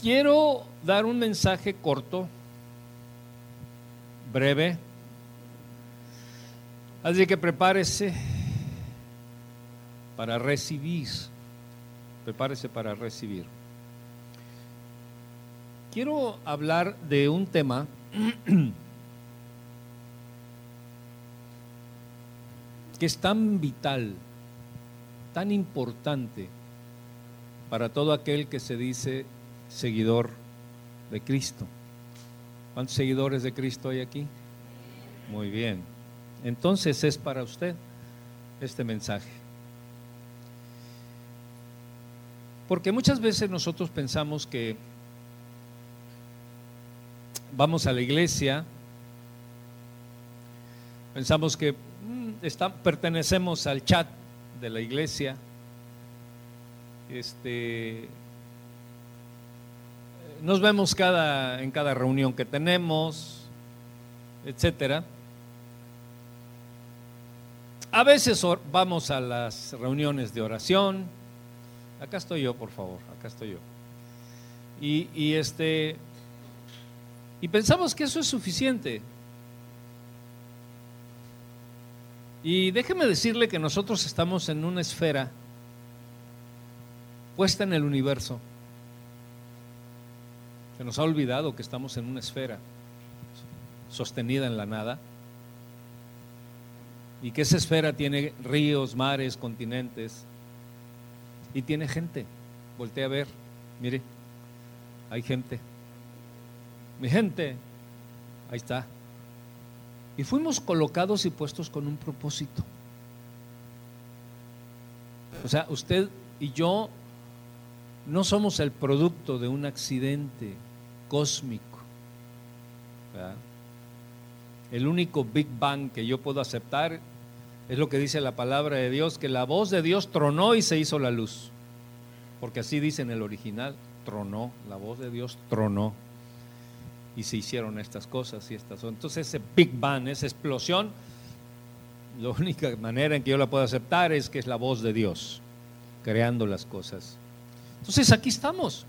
Quiero dar un mensaje corto, breve. Así que prepárese para recibir. Prepárese para recibir. Quiero hablar de un tema que es tan vital, tan importante para todo aquel que se dice seguidor de Cristo. ¿Cuántos seguidores de Cristo hay aquí? Muy bien. Entonces es para usted este mensaje. Porque muchas veces nosotros pensamos que vamos a la iglesia, pensamos que mm, pertenecemos al chat de la iglesia, este, nos vemos cada, en cada reunión que tenemos, etcétera. A veces vamos a las reuniones de oración. Acá estoy yo, por favor, acá estoy yo. Y, y este y pensamos que eso es suficiente. Y déjeme decirle que nosotros estamos en una esfera puesta en el universo. Se nos ha olvidado que estamos en una esfera sostenida en la nada y que esa esfera tiene ríos, mares, continentes y tiene gente. Voltea a ver, mire, hay gente mi gente, ahí está. Y fuimos colocados y puestos con un propósito. O sea, usted y yo no somos el producto de un accidente cósmico. El único Big Bang que yo puedo aceptar es lo que dice la palabra de Dios, que la voz de Dios tronó y se hizo la luz. Porque así dice en el original, tronó, la voz de Dios tronó y se hicieron estas cosas y estas. Entonces ese Big Bang, esa explosión, la única manera en que yo la puedo aceptar es que es la voz de Dios creando las cosas. Entonces aquí estamos,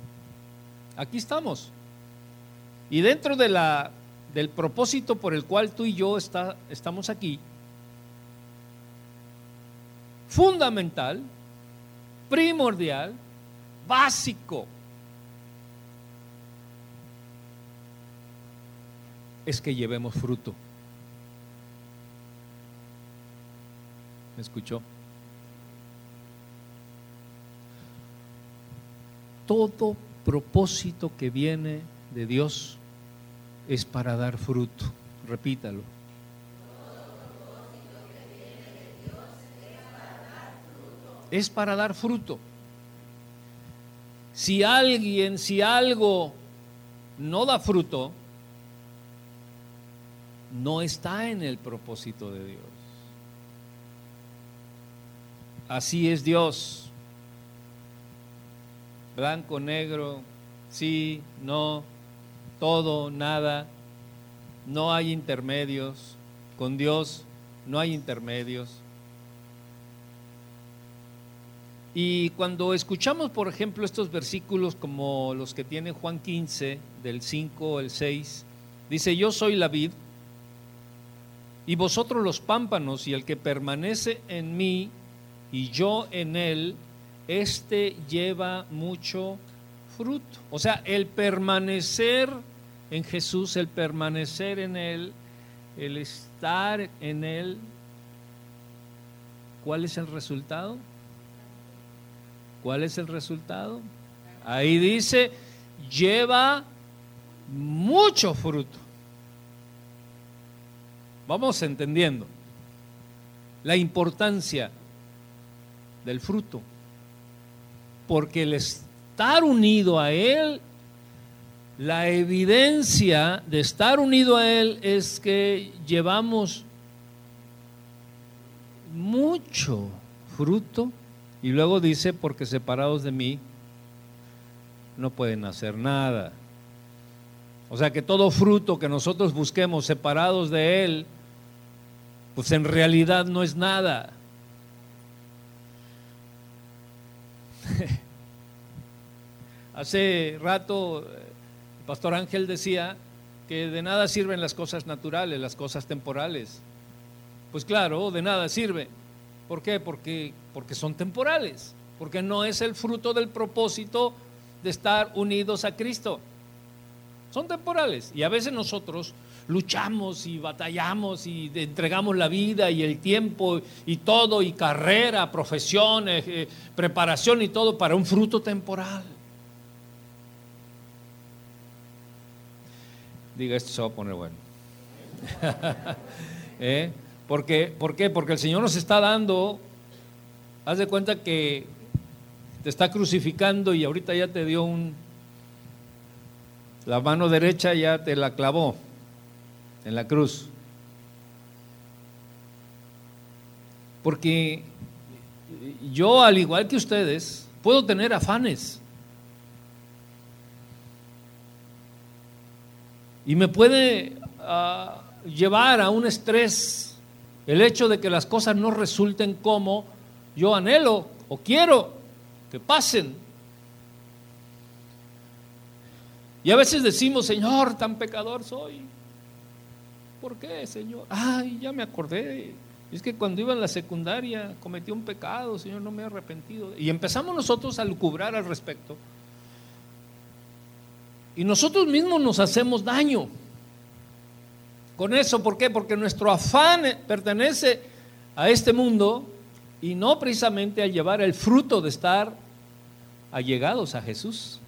aquí estamos. Y dentro de la, del propósito por el cual tú y yo está, estamos aquí, fundamental, primordial, básico, es que llevemos fruto. ¿Me escuchó? Todo propósito que viene de Dios es para dar fruto. Repítalo. Es para dar fruto. Si alguien, si algo no da fruto, no está en el propósito de Dios. Así es Dios. Blanco, negro, sí, no, todo, nada. No hay intermedios. Con Dios no hay intermedios. Y cuando escuchamos, por ejemplo, estos versículos como los que tiene Juan 15, del 5 al 6, dice, yo soy la vid y vosotros los pámpanos, y el que permanece en mí y yo en él, este lleva mucho fruto. O sea, el permanecer en Jesús, el permanecer en él, el estar en él, ¿cuál es el resultado? ¿Cuál es el resultado? Ahí dice, lleva mucho fruto. Vamos entendiendo la importancia del fruto, porque el estar unido a Él, la evidencia de estar unido a Él es que llevamos mucho fruto y luego dice, porque separados de mí no pueden hacer nada. O sea que todo fruto que nosotros busquemos separados de Él, pues en realidad no es nada. Hace rato el pastor Ángel decía que de nada sirven las cosas naturales, las cosas temporales. Pues claro, de nada sirve. ¿Por qué? Porque, porque son temporales, porque no es el fruto del propósito de estar unidos a Cristo. Son temporales. Y a veces nosotros luchamos y batallamos y entregamos la vida y el tiempo y todo, y carrera, profesión, eh, preparación y todo para un fruto temporal. Diga, esto se va a poner bueno. ¿Eh? ¿Por qué? ¿Por qué? Porque el Señor nos está dando, haz de cuenta que te está crucificando y ahorita ya te dio un, la mano derecha ya te la clavó en la cruz. Porque yo, al igual que ustedes, puedo tener afanes. Y me puede ah, llevar a un estrés el hecho de que las cosas no resulten como yo anhelo o quiero que pasen. Y a veces decimos, Señor, tan pecador soy. ¿Por qué, Señor? Ay, ya me acordé. Es que cuando iba en la secundaria cometí un pecado, Señor, no me he arrepentido. Y empezamos nosotros a lucubrar al respecto. Y nosotros mismos nos hacemos daño con eso. ¿Por qué? Porque nuestro afán pertenece a este mundo y no precisamente a llevar el fruto de estar allegados a Jesús.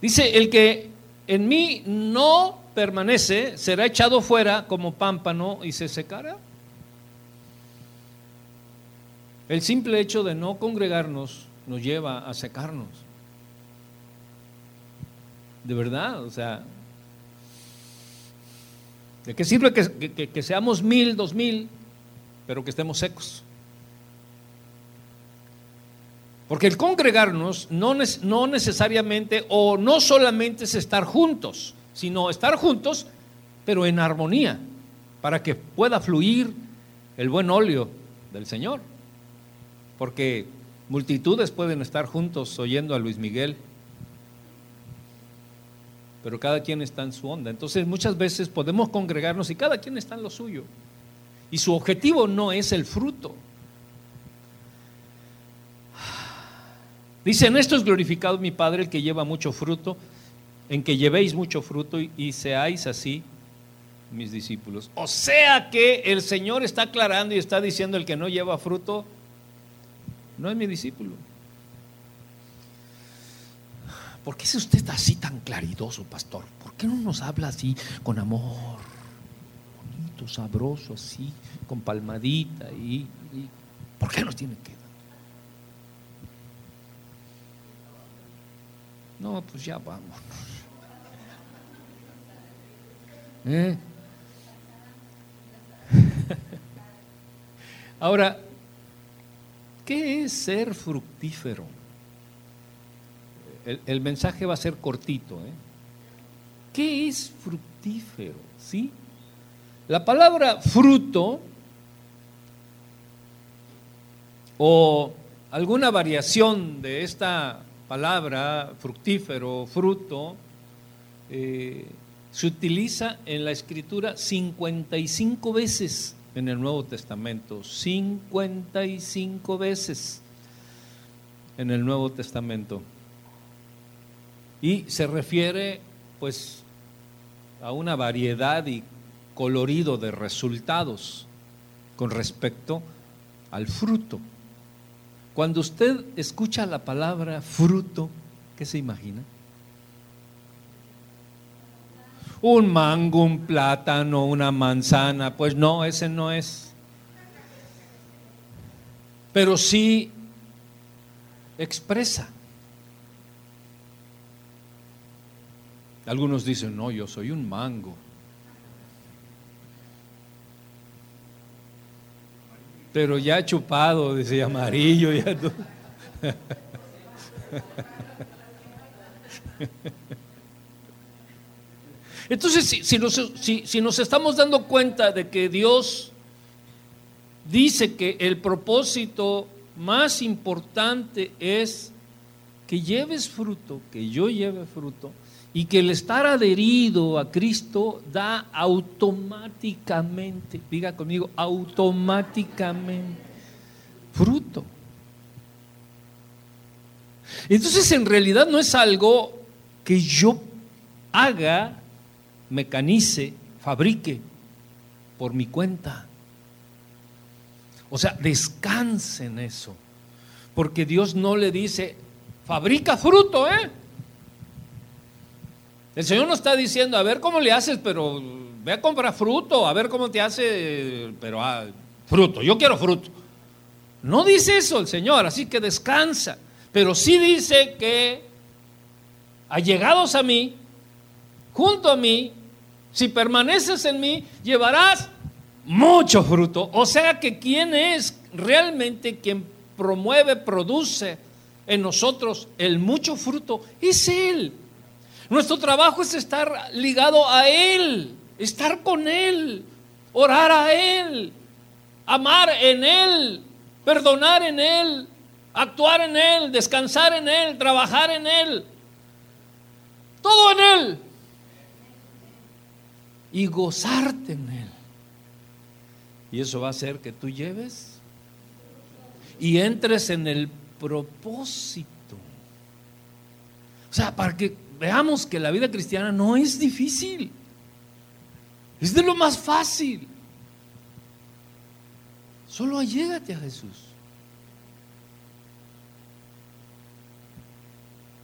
Dice, el que en mí no permanece será echado fuera como pámpano y se secará. El simple hecho de no congregarnos nos lleva a secarnos. De verdad, o sea, ¿de qué sirve que, seamos mil, dos mil, pero que estemos secos? Porque el congregarnos no, no necesariamente o no solamente es estar juntos, sino estar juntos, pero en armonía, para que pueda fluir el buen óleo del Señor porque multitudes pueden estar juntos oyendo a Luis Miguel, pero cada quien está en su onda. Entonces muchas veces podemos congregarnos y cada quien está en lo suyo. Y su objetivo no es el fruto. Dice, en esto es glorificado mi Padre, el que lleva mucho fruto, en que llevéis mucho fruto y, y seáis así mis discípulos. O sea que el Señor está aclarando y está diciendo el que no lleva fruto, no es mi discípulo. ¿Por qué es usted así tan claridoso, pastor? ¿Por qué no nos habla así con amor? Bonito, sabroso, así, con palmadita y, ¿por qué nos tiene que dar? No, pues ya vamos. ¿Eh? Ahora, ¿Qué es ser fructífero? El, mensaje va a ser cortito. ¿eh? ¿Qué es fructífero? ¿Sí? La palabra fruto o alguna variación de esta palabra fructífero, fruto, eh, se utiliza en la escritura 55 veces en el Nuevo Testamento, 55 veces en el Nuevo Testamento. Y se refiere pues a una variedad y colorido de resultados con respecto al fruto. Cuando usted escucha la palabra fruto, ¿qué se imagina? Un mango, un plátano, una manzana. Pues no, ese no es. Pero sí expresa. Algunos dicen, no, yo soy un mango. Pero ya chupado, dice amarillo, ya. Entonces, si, nos, estamos dando cuenta de que Dios dice que el propósito más importante es que lleves fruto, que yo lleve fruto, y que el estar adherido a Cristo da automáticamente, diga conmigo, automáticamente fruto. Entonces en realidad no es algo que yo haga, mecanice, fabrique por mi cuenta. O sea, descanse en eso. Porque Dios no le dice, fabrica fruto, ¿eh? El Señor no está diciendo, a ver cómo le haces, pero ve a comprar fruto, a ver cómo te hace, pero ah, fruto, yo quiero fruto. No dice eso el Señor, así que descansa. Pero sí dice que allegados a mí, junto a mí, si permaneces en mí, llevarás mucho fruto. O sea que quién es realmente quien promueve, produce en nosotros el mucho fruto, es Él. Nuestro trabajo es estar ligado a Él, estar con Él, orar a Él, amar en Él, perdonar en Él, actuar en Él, descansar en Él, trabajar en Él. Todo en Él. Y gozarte en Él. Y eso va a hacer que tú lleves y entres en el propósito. O sea, para que veamos que la vida cristiana no es difícil. Es de lo más fácil. Solo allégate a Jesús.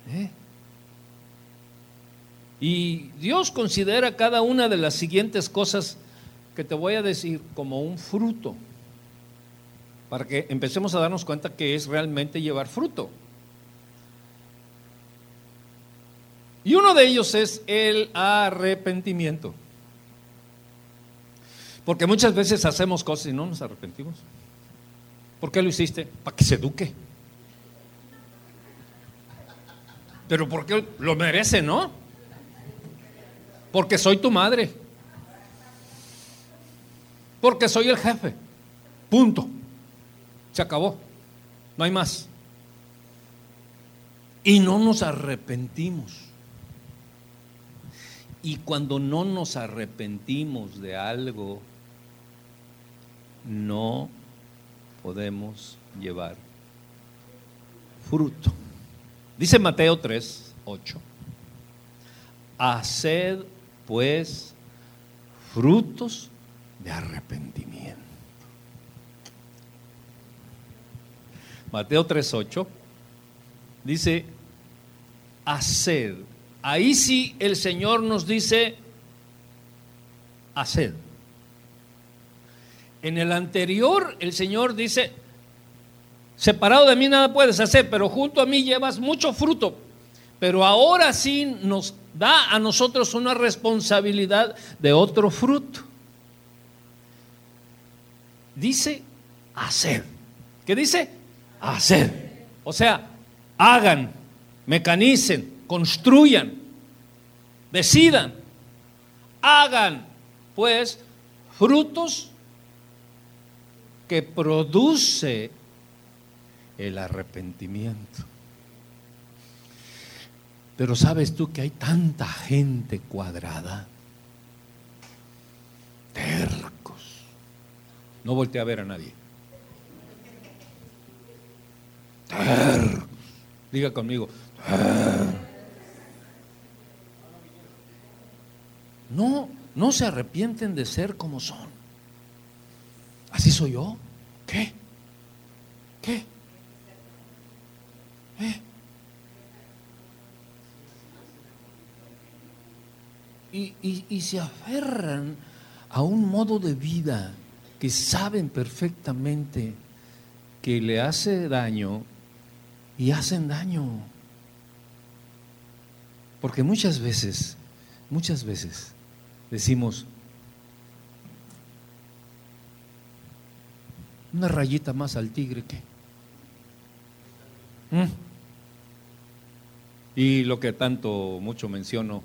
¿Eh? Y Dios considera cada una de las siguientes cosas que te voy a decir como un fruto, para que empecemos a darnos cuenta que es realmente llevar fruto. Y uno de ellos es el arrepentimiento. Porque muchas veces hacemos cosas y no nos arrepentimos. ¿Por qué lo hiciste? Para que se eduque. Pero porque lo merece, ¿no? Porque soy tu madre porque soy el jefe. Punto. Se acabó. No hay más. Y no nos arrepentimos. Y cuando no nos arrepentimos de algo, no podemos llevar fruto. Dice Mateo 3, 8. Haced pues frutos de arrepentimiento. Mateo 3.8 dice, haced. Ahí sí el Señor nos dice, haced. En el anterior el Señor dice, separado de mí nada puedes hacer, pero junto a mí llevas mucho fruto. Pero ahora sí nos da a nosotros una responsabilidad de otro fruto dice hacer. ¿Qué dice? Hacer. O sea, hagan, mecanicen, construyan, decidan, hagan pues frutos que produce el arrepentimiento. Pero sabes tú que hay tanta gente cuadrada, No volteé a ver a nadie. Diga conmigo. No, no se arrepienten de ser como son. ¿Así soy yo? ¿Qué? ¿Qué? ¿Eh? Y, y, se aferran a un modo de vida que saben perfectamente que le hace daño y hacen daño. Porque muchas veces, muchas veces decimos, una rayita más al tigre que... ¿Mm? Y lo que tanto, mucho menciono,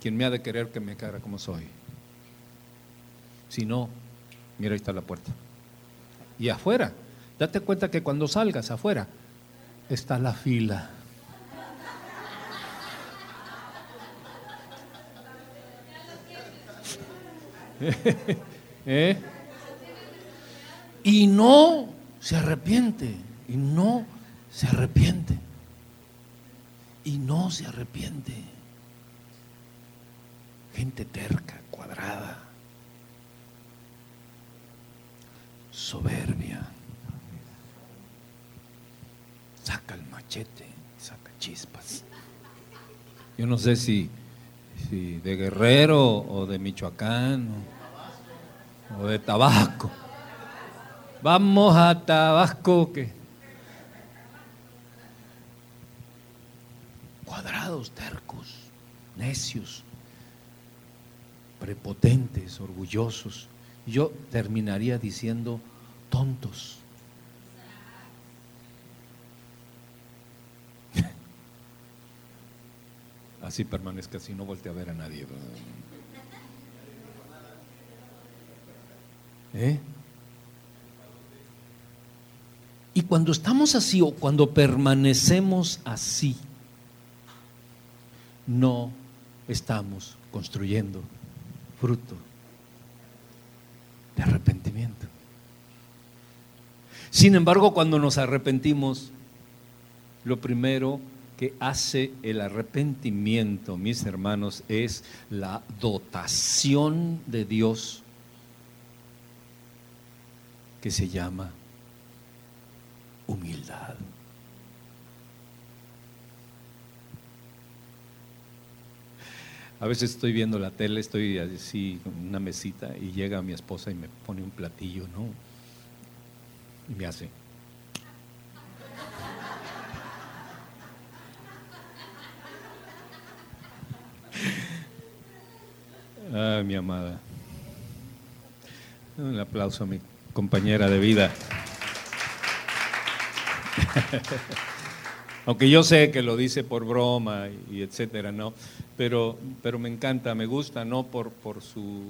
quien me ha de querer que me cara como soy. Si no, Mira, ahí está la puerta. y afuera. Date cuenta que cuando salgas afuera está la fila. ¿Eh? Y no se arrepiente, y no se arrepiente, y no se arrepiente. Gente terca, cuadrada, soberbia. Saca el machete, saca chispas. Yo no sé si de Guerrero o de Michoacán o, de Tabasco. Vamos a Tabasco que cuadrados, tercos, necios, prepotentes, orgullosos. Yo terminaría diciendo tontos. así permanezca así, no voltee a ver a nadie. ¿Eh? Y cuando estamos así o cuando permanecemos así, no estamos construyendo fruto de arrepentimiento. Sin embargo, cuando nos arrepentimos, lo primero que hace el arrepentimiento, mis hermanos, es la dotación de Dios que se llama humildad. A veces estoy viendo la tele, estoy así con una mesita y llega mi esposa y me pone un platillo, ¿no? Y me hace. Ah, mi amada. Un aplauso a mi compañera de vida. Aunque yo sé que lo dice por broma y, etcétera, ¿no? Pero, pero me encanta, me gusta, no por, por su,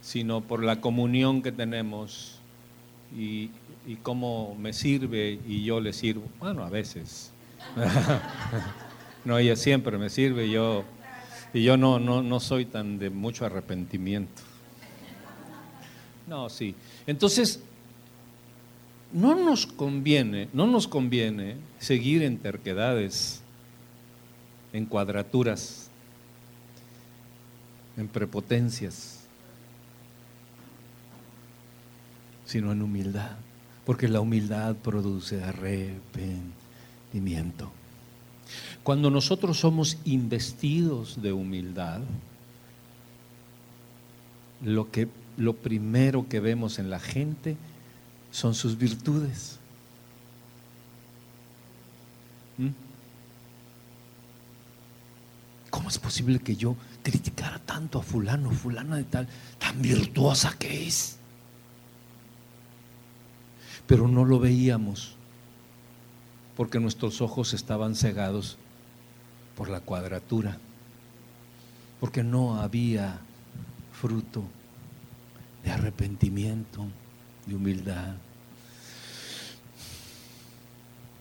sino por la comunión que tenemos y, y cómo me sirve y yo le sirvo. Bueno, a veces. no, ella siempre me sirve, yo y yo no, no, no soy tan de mucho arrepentimiento. No, sí. Entonces, no nos conviene, no nos conviene seguir en terquedades, en cuadraturas, en prepotencias, sino en humildad, porque la humildad produce arrepentimiento. Cuando nosotros somos investidos de humildad, lo, que, lo primero que vemos en la gente son sus virtudes. ¿Mm? ¿Cómo es posible que yo criticara tanto a fulano, fulana de tal, tan virtuosa que es? Pero no lo veíamos porque nuestros ojos estaban cegados por la cuadratura, porque no había fruto de arrepentimiento, de humildad.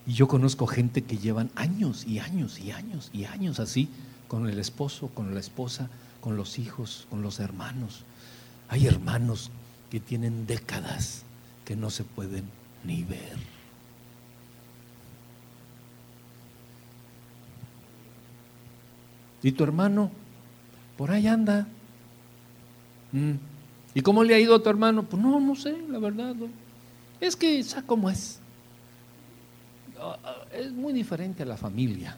Y yo conozco gente que llevan años y años y años y años así, con el esposo, con la esposa, con los hijos, con los hermanos. Hay hermanos que tienen décadas que no se pueden ni ver. ¿Y tu hermano? Por ahí anda. Mm. ¿Y cómo le ha ido a tu hermano? Pues no, no sé, la verdad. Es que, ¿sabes cómo es? Es muy diferente a la familia.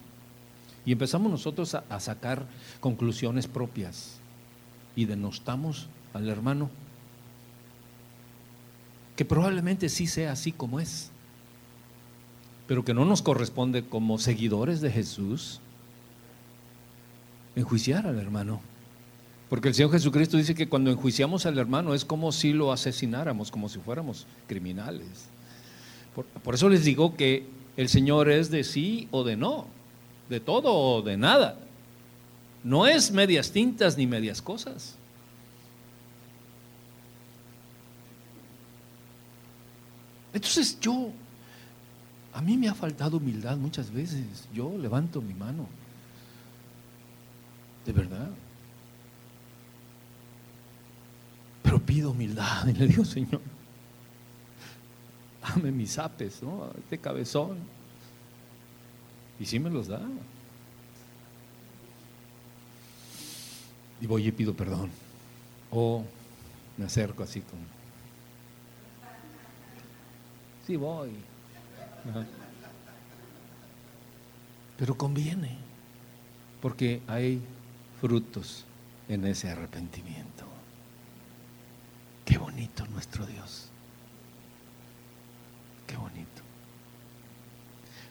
Y empezamos nosotros a, a sacar conclusiones propias y denostamos al hermano, que probablemente sí sea así como es, pero que no nos corresponde como seguidores de Jesús enjuiciar al hermano. Porque el Señor Jesucristo dice que cuando enjuiciamos al hermano es como si lo asesináramos, como si fuéramos criminales. Por, eso les digo que el Señor es de sí o de no, de todo o de nada. No es medias tintas ni medias cosas. Entonces yo, a mí me ha faltado humildad muchas veces. Yo levanto mi mano. De verdad. Pero pido humildad y le digo, Señor, dame mis apes, ¿no? Este cabezón. Y sí me los da. Y voy y pido perdón. O me acerco así como. Sí, voy. Pero conviene, porque hay frutos en ese arrepentimiento. Qué bonito nuestro Dios. Qué bonito.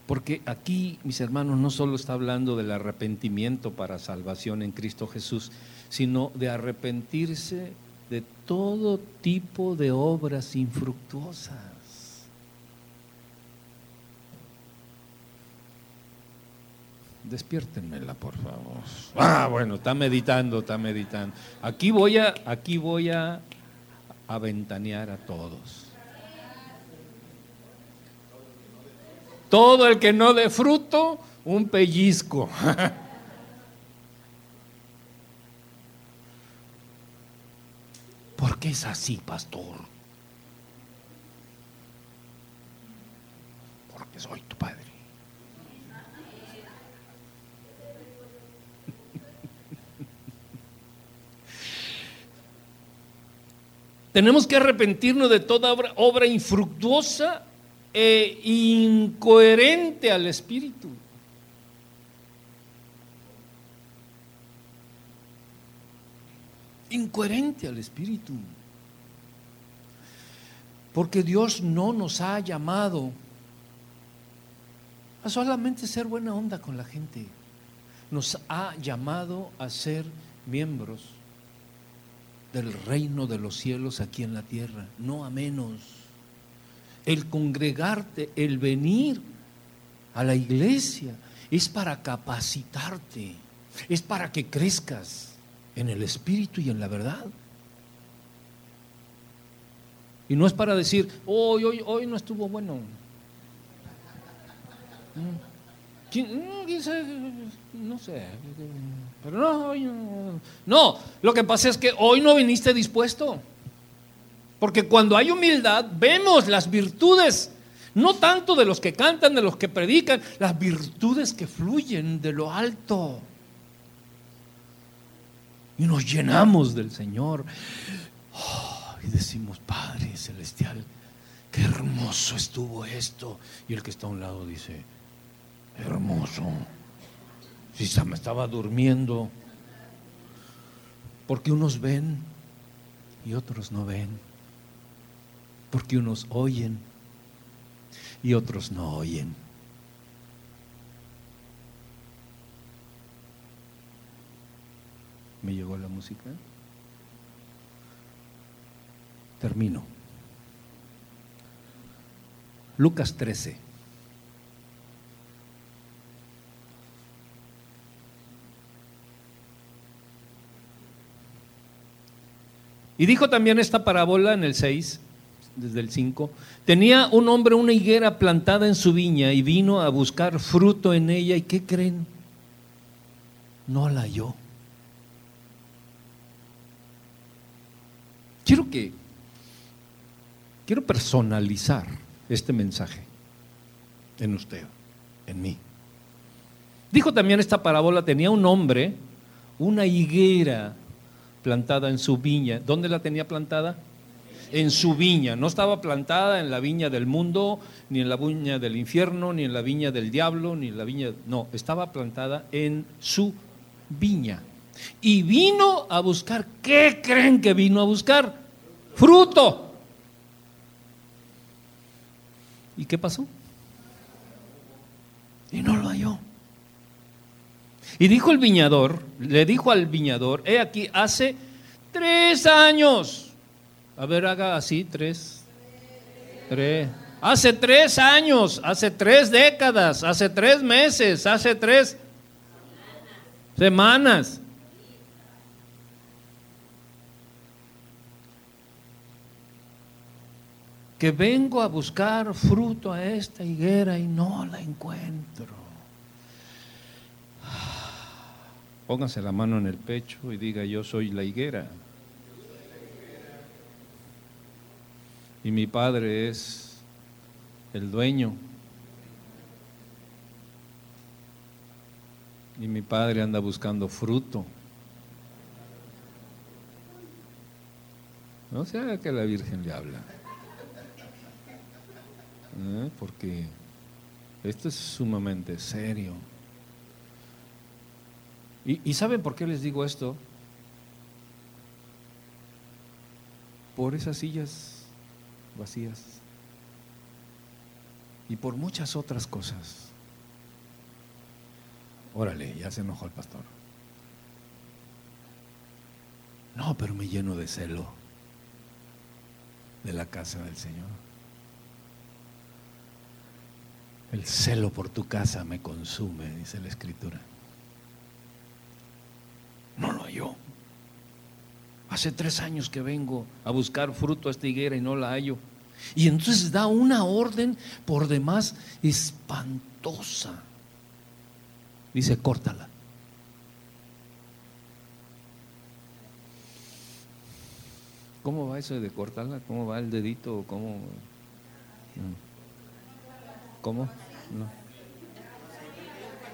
Porque aquí, mis hermanos, no solo está hablando del arrepentimiento para salvación en Cristo Jesús, sino de arrepentirse de todo tipo de obras infructuosas. Despiértenmela, por favor. Ah, bueno, está meditando, está meditando. Aquí voy a, aquí voy a aventanear a todos. Todo el que no dé fruto, un pellizco. ¿Por qué es así, pastor? Porque soy tu padre. Tenemos que arrepentirnos de toda obra, obra infructuosa e incoherente al Espíritu. Incoherente al Espíritu. Porque Dios no nos ha llamado a solamente ser buena onda con la gente. Nos ha llamado a ser miembros del reino de los cielos aquí en la tierra, no a menos. El congregarte, el venir a la iglesia es para capacitarte, es para que crezcas en el espíritu y en la verdad. Y no es para decir, hoy, hoy, hoy no estuvo bueno. No sé, pero no, no, lo que pasa es que hoy no viniste dispuesto. Porque cuando hay humildad, vemos las virtudes, no tanto de los que cantan, de los que predican, las virtudes que fluyen de lo alto. Y nos llenamos del Señor. Oh, y decimos, Padre Celestial, qué hermoso estuvo esto. Y el que está a un lado dice, hermoso. Si se me estaba durmiendo. Porque unos ven y otros no ven. Porque unos oyen y otros no oyen. ¿Me llegó la música? Termino. Lucas 13. Y dijo también esta parábola en el 6, desde el 5, tenía un hombre una higuera plantada en su viña y vino a buscar fruto en ella y ¿qué creen? No la halló. Quiero que, quiero personalizar este mensaje en usted, en mí. Dijo también esta parábola, tenía un hombre, una higuera plantada en su viña. ¿Dónde la tenía plantada? En su viña. No estaba plantada en la viña del mundo, ni en la viña del infierno, ni en la viña del diablo, ni en la viña... No, estaba plantada en su viña. Y vino a buscar, ¿qué creen que vino a buscar? Fruto. ¿Y qué pasó? Y no lo halló. Y dijo el viñador, le dijo al viñador, he aquí, hace tres años. A ver, haga así, tres. Tres. Hace tres años, hace tres décadas, hace tres meses, hace tres semanas. que vengo a buscar fruto a esta higuera y no la encuentro. Póngase la mano en el pecho y diga, yo soy la higuera. Y mi padre es el dueño. Y mi padre anda buscando fruto. No sea que la Virgen le habla. ¿Eh? Porque esto es sumamente serio. ¿Y, ¿Y saben por qué les digo esto? Por esas sillas vacías y por muchas otras cosas. Órale, ya se enojó el pastor. No, pero me lleno de celo de la casa del Señor. El celo por tu casa me consume, dice la escritura. No lo hallo. Hace tres años que vengo a buscar fruto a esta higuera y no la hallo. Y entonces da una orden por demás espantosa. Dice, córtala. ¿Cómo va eso de cortarla? ¿Cómo va el dedito? ¿Cómo? ¿Cómo? No.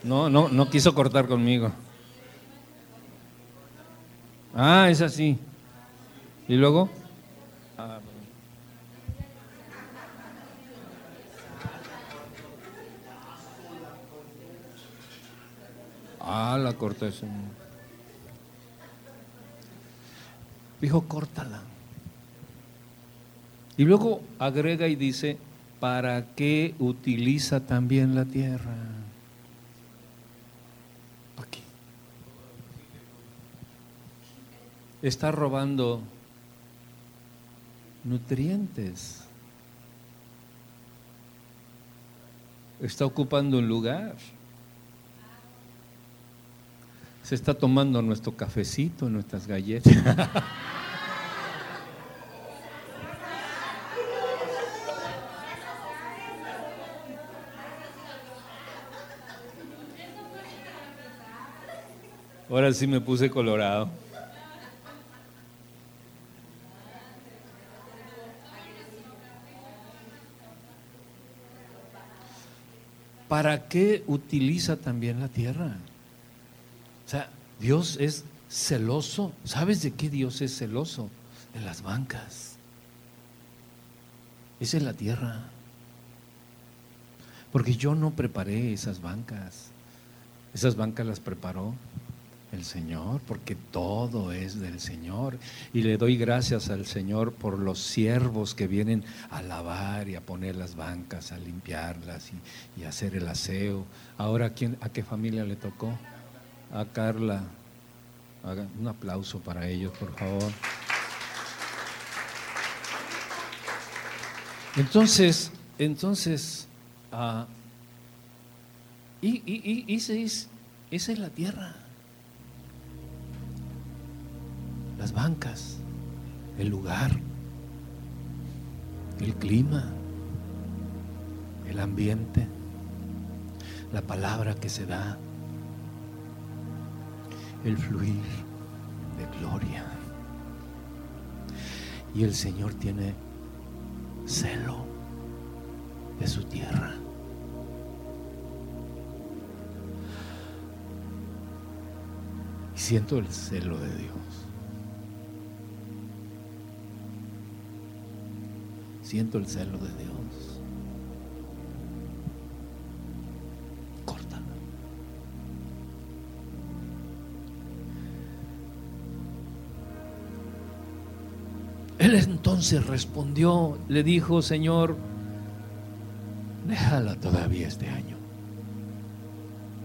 No, no, no quiso cortar conmigo. Ah, es así. ¿Y luego? Ah, ah la corté. Dijo, córtala. Y luego agrega y dice, ¿para qué utiliza también la tierra? ¿Para qué? Está robando nutrientes. Está ocupando un lugar. Se está tomando nuestro cafecito, nuestras galletas. Ahora sí me puse colorado. ¿Para qué utiliza también la tierra? O sea, Dios es celoso. ¿Sabes de qué Dios es celoso? De las bancas. Esa es la tierra. Porque yo no preparé esas bancas. Esas bancas las preparó el Señor, porque todo es del Señor. Y le doy gracias al Señor por los siervos que vienen a lavar y a poner las bancas, a limpiarlas y, a hacer el aseo. Ahora, ¿quién, ¿a qué familia le tocó? A Carla. un aplauso para ellos, por favor. Entonces, entonces, uh, y, y, y esa es la tierra. Las bancas, el lugar, el clima, el ambiente, la palabra que se da, el fluir de gloria. Y el Señor tiene celo de su tierra. Y siento el celo de Dios. Siento el celo de Dios. Córtala. Él entonces respondió, le dijo, Señor, déjala todavía este año.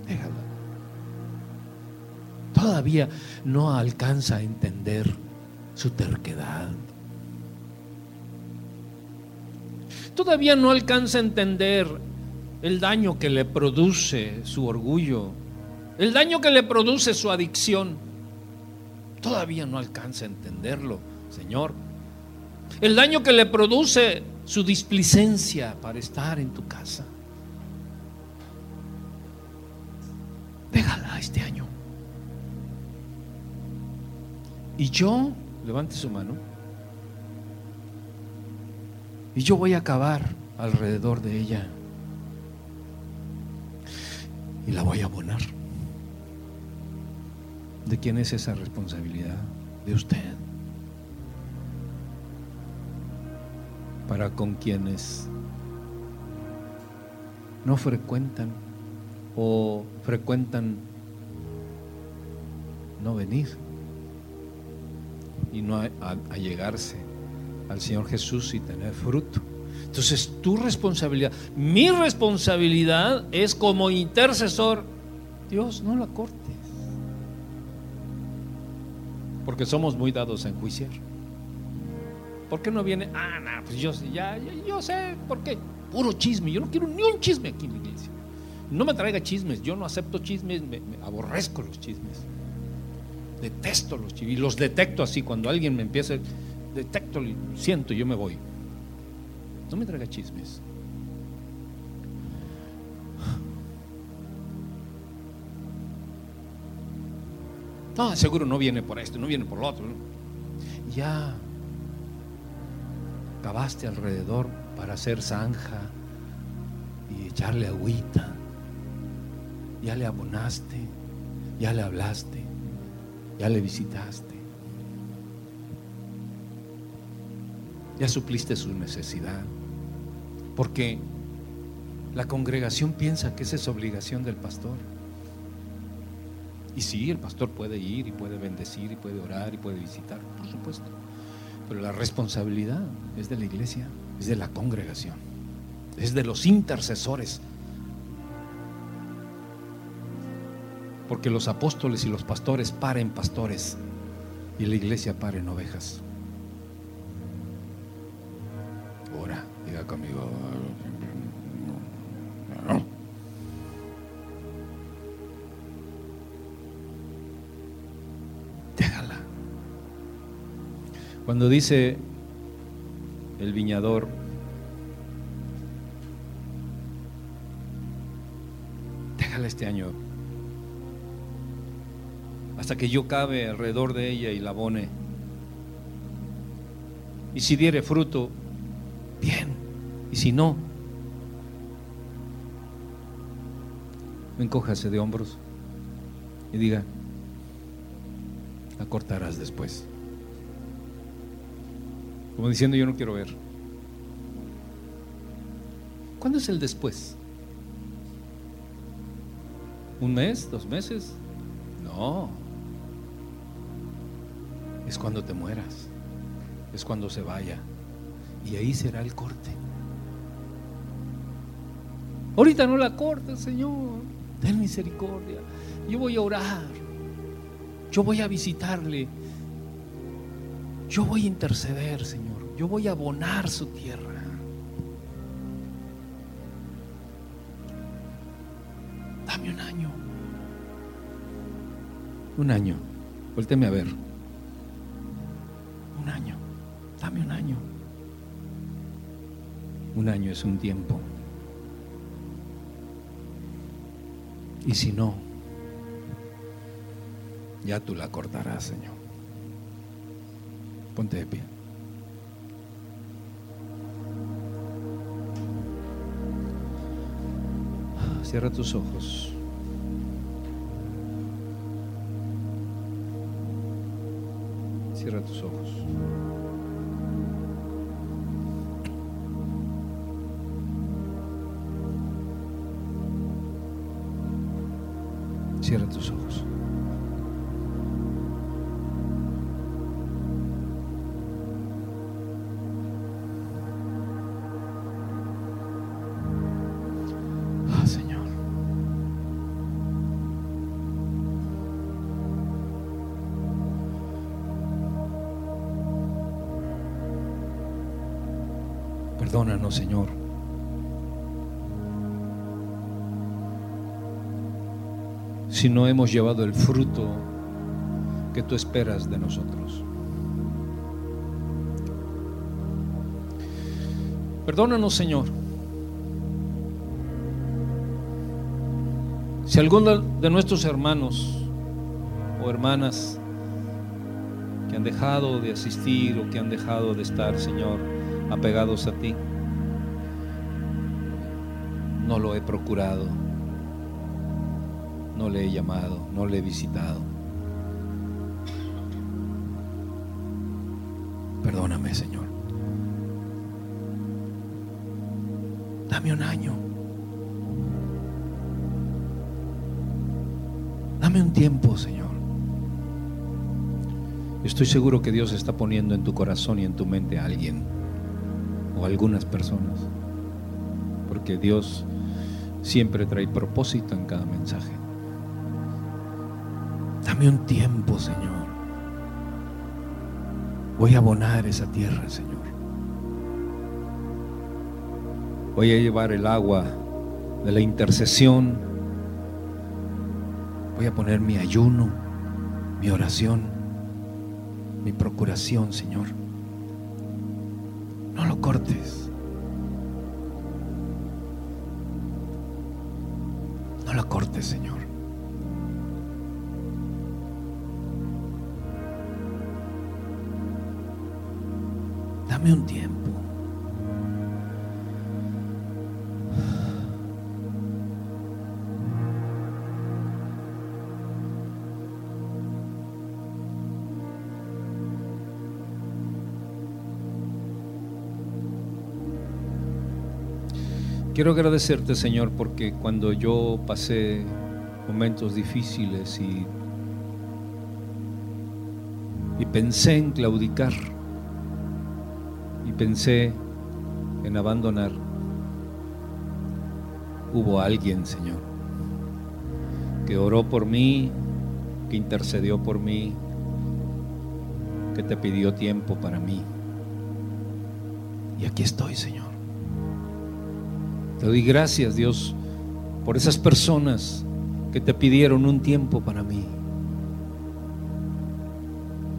Déjala. Todavía no alcanza a entender su terquedad, todavía no alcanza a entender el daño que le produce su orgullo, el daño que le produce su adicción. Todavía no alcanza a entenderlo, Señor. El daño que le produce su displicencia para estar en tu casa. Déjala este año. Y yo, levante su mano, y yo voy a acabar alrededor de ella. Y la voy a abonar. ¿De quién es esa responsabilidad? De usted. Para con quienes no frecuentan o frecuentan no venir y no allegarse al Señor Jesús y tener fruto. Entonces tu responsabilidad, mi responsabilidad es como intercesor, Dios, no la cortes. Porque somos muy dados a enjuiciar. ¿Por qué no viene? Ah, no, pues yo, ya, yo sé por qué. Puro chisme. Yo no quiero ni un chisme aquí en la iglesia. No me traiga chismes. Yo no acepto chismes. Me, aborrezco los chismes. Detesto los chismes. Y los detecto así. Cuando alguien me empieza, detecto, siento, yo me voy. No me traiga chismes. No, seguro no viene por esto, no viene por lo otro. Ya cavaste alrededor para hacer zanja y echarle agüita. Ya le abonaste, ya le hablaste, ya le visitaste. Ya supliste su necesidad. Porque la congregación piensa que esa es obligación del pastor. Y sí, el pastor puede ir y puede bendecir y puede orar y puede visitar, por supuesto. Pero la responsabilidad es de la iglesia, es de la congregación, es de los intercesores. Porque los apóstoles y los pastores paren pastores y la iglesia paren ovejas. Conmigo. Cuando dice el viñador, déjala este año, hasta que yo cabe alrededor de ella y la abone. Y si diere fruto, bien. Y si no, encójase de hombros y diga, la cortarás después. Como diciendo, yo no quiero ver. ¿Cuándo es el después? ¿Un mes? ¿Dos meses? No. Es cuando te mueras. Es cuando se vaya. Y ahí será el corte. Ahorita no la corte, Señor. Ten misericordia. Yo voy a orar. Yo voy a visitarle. Yo voy a interceder, Señor. Yo voy a abonar su tierra. Dame un año. Un año. Vuélteme a ver. Un año. Dame un año. Un año es un tiempo. Y si no, ya tú la cortarás, Señor. Ponte de pie. Cierra tus ojos. Cierra tus ojos. Cierra tus ojos. Perdónanos, Señor. Si no hemos llevado el fruto que tú esperas de nosotros. Perdónanos, Señor. Si alguno de nuestros hermanos o hermanas que han dejado de asistir o que han dejado de estar, Señor, apegados a ti, no lo he procurado, no le he llamado, no le he visitado. Perdóname, Señor. Dame un año. Dame un tiempo, Señor. Estoy seguro que Dios está poniendo en tu corazón y en tu mente a alguien o algunas personas. Porque Dios siempre trae propósito en cada mensaje. Dame un tiempo, Señor. Voy a abonar esa tierra, Señor. Voy a llevar el agua de la intercesión. Voy a poner mi ayuno, mi oración, mi procuración, Señor. No lo cortes. No lo cortes, Señor. Dame un tiempo. Quiero agradecerte, Señor, porque cuando yo pasé momentos difíciles y, y pensé en claudicar pensé en abandonar, hubo alguien, Señor, que oró por mí, que intercedió por mí, que te pidió tiempo para mí. Y aquí estoy, Señor. Te doy gracias, Dios, por esas personas que te pidieron un tiempo para mí.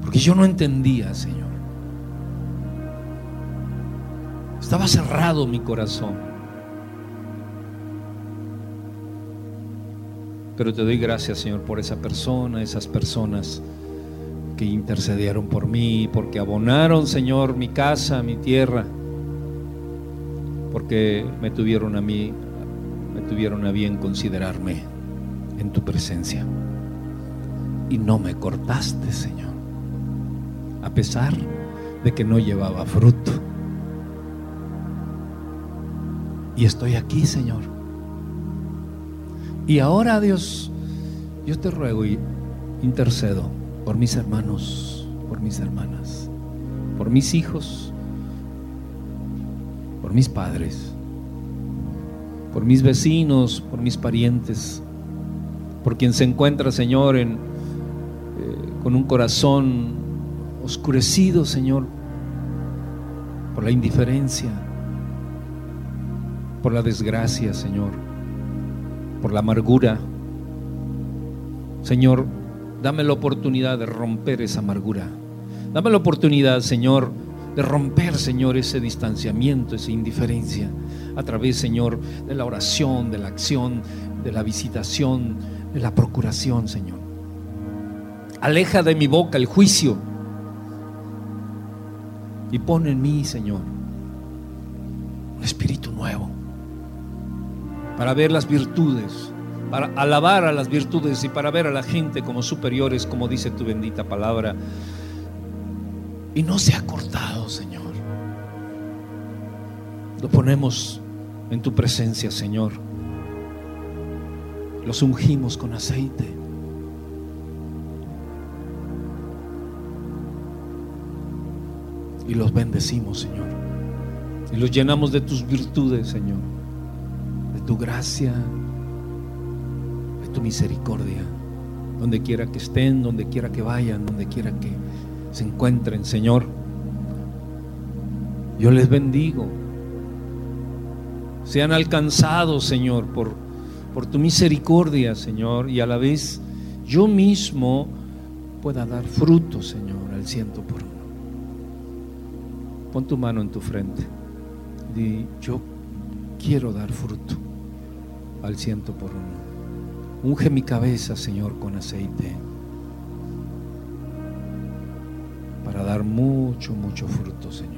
Porque yo no entendía, Señor. Estaba cerrado mi corazón. Pero te doy gracias, Señor, por esa persona, esas personas que intercedieron por mí, porque abonaron, Señor, mi casa, mi tierra porque me tuvieron a mí, me tuvieron a bien considerarme en tu presencia. Y no me cortaste, Señor, a pesar de que no llevaba fruto. Y estoy aquí, Señor. Y ahora, Dios, yo te ruego y intercedo por mis hermanos, por mis hermanas, por mis hijos, por mis padres, por mis vecinos, por mis parientes, por quien se encuentra, Señor, eh, con un corazón oscurecido, Señor, por la indiferencia, por la desgracia, Señor, por la amargura. Señor, dame la oportunidad de romper esa amargura. Dame la oportunidad, Señor, de romper, Señor, ese distanciamiento, esa indiferencia, a través, Señor, de la oración, de la acción, de la visitación, de la procuración, Señor. Aleja de mi boca el juicio y pon en mí, Señor, un espíritu nuevo para ver las virtudes, para alabar a las virtudes y para ver a la gente como superiores, como dice tu bendita palabra y no se ha cortado, Señor. Lo ponemos en tu presencia, Señor. Los ungimos con aceite. Y los bendecimos, Señor. Y los llenamos de tus virtudes, Señor. Tu gracia, tu misericordia. Donde quiera que estén, donde quiera que vayan, donde quiera que se encuentren, Señor. Yo les bendigo. Sean alcanzados, Señor, por, por tu misericordia, Señor, y a la vez yo mismo pueda dar fruto, Señor, al ciento por uno. Pon tu mano en tu frente Di, yo quiero dar fruto al ciento por uno. Unge mi cabeza, Señor, con aceite para dar mucho, mucho fruto, Señor.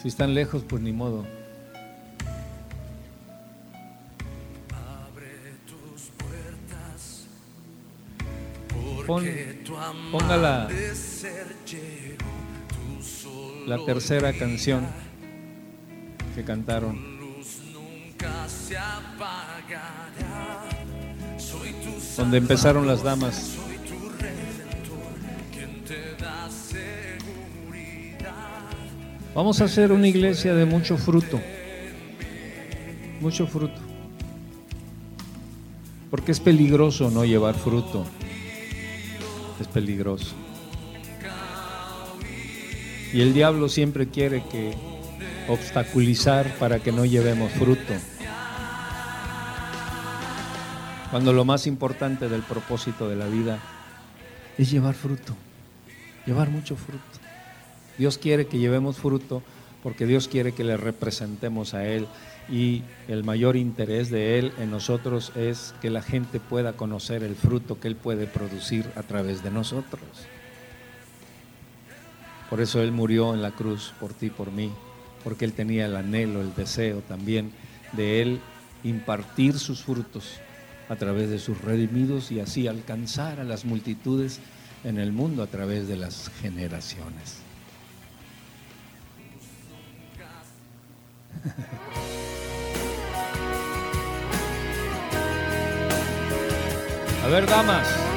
Si están lejos, pues ni modo. Pon, ponga la, la tercera canción que cantaron. Donde empezaron las damas. Vamos a hacer una iglesia de mucho fruto. Mucho fruto. Porque es peligroso no llevar fruto. Es peligroso. Y el diablo siempre quiere que obstaculizar para que no llevemos fruto. Cuando lo más importante del propósito de la vida es llevar fruto, llevar mucho fruto. Dios quiere que llevemos fruto porque Dios quiere que le representemos a Él y el mayor interés de Él en nosotros es que la gente pueda conocer el fruto que Él puede producir a través de nosotros. Por eso Él murió en la cruz por ti, por mí, porque Él tenía el anhelo, el deseo también de Él impartir sus frutos a través de sus redimidos y así alcanzar a las multitudes en el mundo a través de las generaciones. A ver, damas.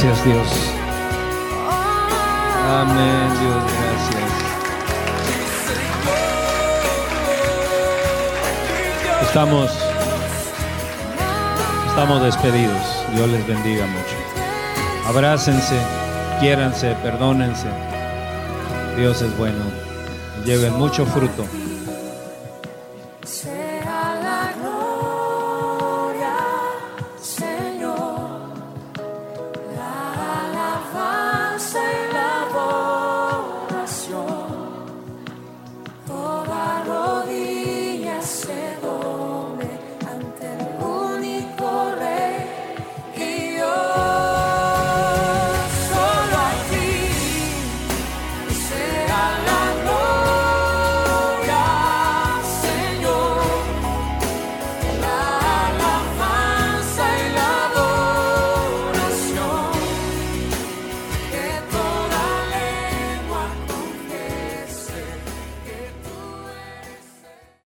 Gracias Dios. Amén Dios, gracias. Estamos, estamos despedidos. Dios les bendiga mucho. Abrácense, quiéranse, perdónense. Dios es bueno. Lleven mucho fruto.